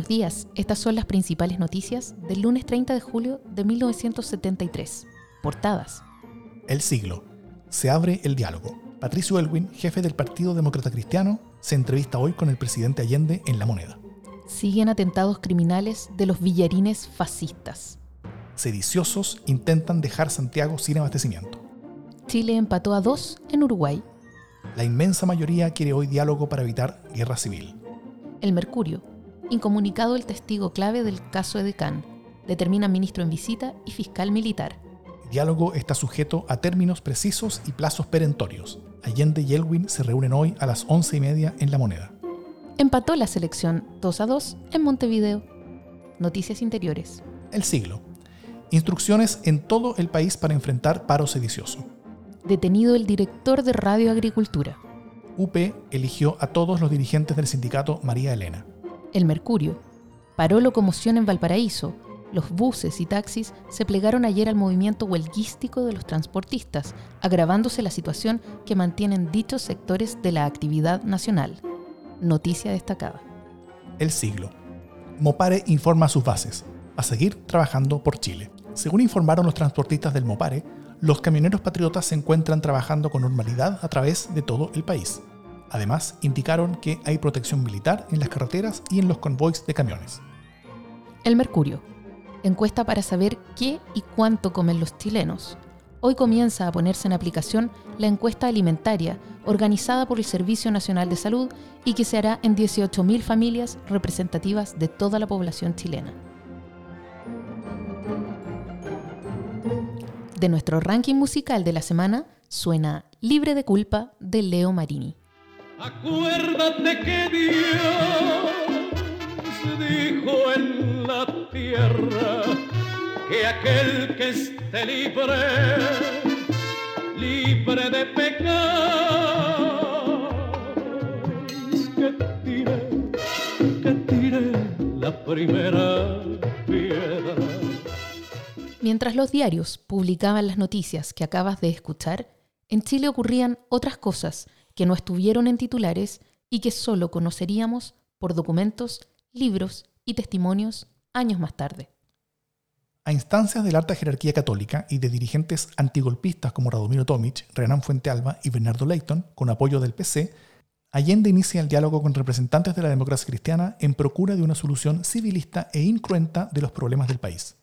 Buenos días, estas son las principales noticias del lunes 30 de julio de 1973. Portadas. El siglo. Se abre el diálogo. Patricio Elwin, jefe del Partido Demócrata Cristiano, se entrevista hoy con el presidente Allende en La Moneda. Siguen atentados criminales de los villarines fascistas. Sediciosos intentan dejar Santiago sin abastecimiento. Chile empató a dos en Uruguay. La inmensa mayoría quiere hoy diálogo para evitar guerra civil. El Mercurio Incomunicado el testigo clave del caso Edecán. Determina ministro en visita y fiscal militar. El diálogo está sujeto a términos precisos y plazos perentorios. Allende y Elwin se reúnen hoy a las once y media en La Moneda. Empató la selección 2 a 2 en Montevideo. Noticias interiores. El siglo. Instrucciones en todo el país para enfrentar paro sedicioso. Detenido el director de Radio Agricultura. UP eligió a todos los dirigentes del sindicato María Elena. El Mercurio. Paró locomoción en Valparaíso. Los buses y taxis se plegaron ayer al movimiento huelguístico de los transportistas, agravándose la situación que mantienen dichos sectores de la actividad nacional. Noticia destacada. El siglo. Mopare informa a sus bases. A seguir trabajando por Chile. Según informaron los transportistas del Mopare, los camioneros patriotas se encuentran trabajando con normalidad a través de todo el país. Además, indicaron que hay protección militar en las carreteras y en los convoys de camiones. El Mercurio. Encuesta para saber qué y cuánto comen los chilenos. Hoy comienza a ponerse en aplicación la encuesta alimentaria organizada por el Servicio Nacional de Salud y que se hará en 18.000 familias representativas de toda la población chilena. De nuestro ranking musical de la semana suena Libre de culpa de Leo Marini. Acuérdate que Dios dijo en la tierra que aquel que esté libre, libre de pecado, que tire, que tire la primera piedra. Mientras los diarios publicaban las noticias que acabas de escuchar, en Chile ocurrían otras cosas que no estuvieron en titulares y que solo conoceríamos por documentos, libros y testimonios años más tarde. A instancias de la alta jerarquía católica y de dirigentes antigolpistas como Radomiro Tomic, Renan Fuentealba y Bernardo Leighton, con apoyo del PC, Allende inicia el diálogo con representantes de la democracia cristiana en procura de una solución civilista e incruenta de los problemas del país.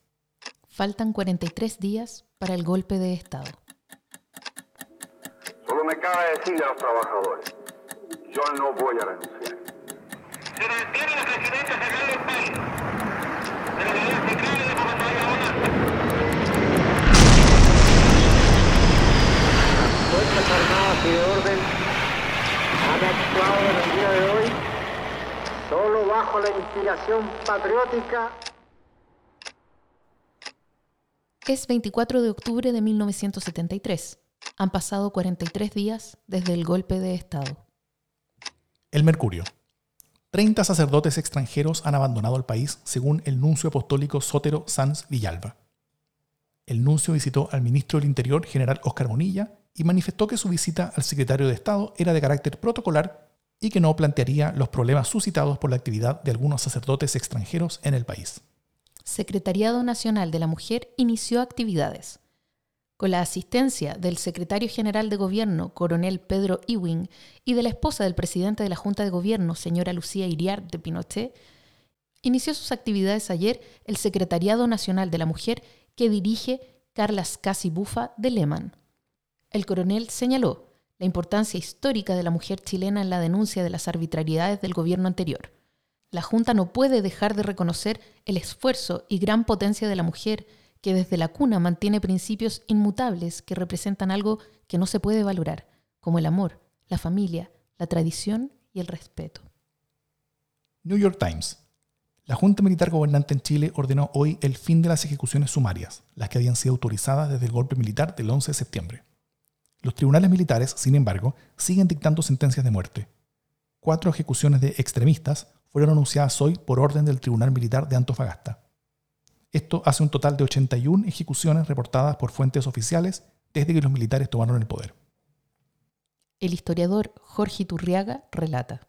Faltan 43 días para el golpe de Estado me cabe decirle a los trabajadores, yo no voy a renunciar. Se mantiene la presidencia central del país, de la unidad central de Las Fuerzas Armadas y de Orden han actuado en el día de hoy solo bajo la inspiración patriótica. Es 24 de octubre de 1973. Han pasado 43 días desde el golpe de Estado. El Mercurio. 30 sacerdotes extranjeros han abandonado el país, según el nuncio apostólico Sotero Sanz Villalba. El nuncio visitó al ministro del Interior, general Oscar Monilla, y manifestó que su visita al secretario de Estado era de carácter protocolar y que no plantearía los problemas suscitados por la actividad de algunos sacerdotes extranjeros en el país. Secretariado Nacional de la Mujer inició actividades con la asistencia del secretario general de Gobierno, coronel Pedro Ewing, y de la esposa del presidente de la Junta de Gobierno, señora Lucía Iriart de Pinochet, inició sus actividades ayer el Secretariado Nacional de la Mujer que dirige Carla Scassi Bufa de Lehmann. El coronel señaló la importancia histórica de la mujer chilena en la denuncia de las arbitrariedades del gobierno anterior. La Junta no puede dejar de reconocer el esfuerzo y gran potencia de la mujer que desde la cuna mantiene principios inmutables que representan algo que no se puede valorar, como el amor, la familia, la tradición y el respeto. New York Times. La Junta Militar Gobernante en Chile ordenó hoy el fin de las ejecuciones sumarias, las que habían sido autorizadas desde el golpe militar del 11 de septiembre. Los tribunales militares, sin embargo, siguen dictando sentencias de muerte. Cuatro ejecuciones de extremistas fueron anunciadas hoy por orden del Tribunal Militar de Antofagasta. Esto hace un total de 81 ejecuciones reportadas por fuentes oficiales desde que los militares tomaron el poder. El historiador Jorge Iturriaga relata.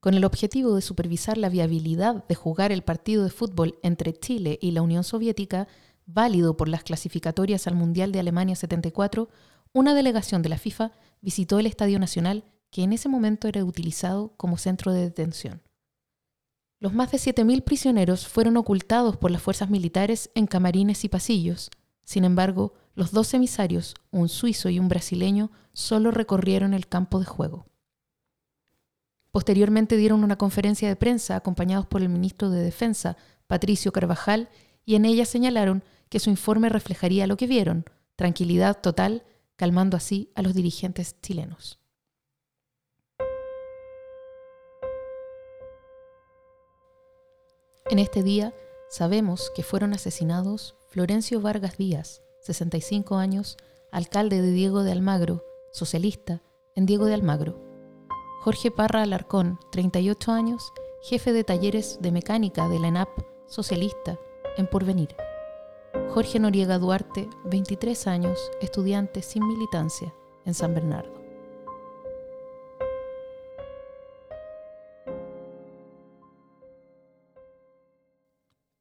Con el objetivo de supervisar la viabilidad de jugar el partido de fútbol entre Chile y la Unión Soviética, válido por las clasificatorias al Mundial de Alemania 74, una delegación de la FIFA visitó el Estadio Nacional, que en ese momento era utilizado como centro de detención. Los más de 7.000 prisioneros fueron ocultados por las fuerzas militares en camarines y pasillos. Sin embargo, los dos emisarios, un suizo y un brasileño, solo recorrieron el campo de juego. Posteriormente dieron una conferencia de prensa acompañados por el ministro de Defensa, Patricio Carvajal, y en ella señalaron que su informe reflejaría lo que vieron, tranquilidad total, calmando así a los dirigentes chilenos. En este día sabemos que fueron asesinados Florencio Vargas Díaz, 65 años, alcalde de Diego de Almagro, socialista en Diego de Almagro. Jorge Parra Alarcón, 38 años, jefe de talleres de mecánica de la ENAP, socialista en Porvenir. Jorge Noriega Duarte, 23 años, estudiante sin militancia en San Bernardo.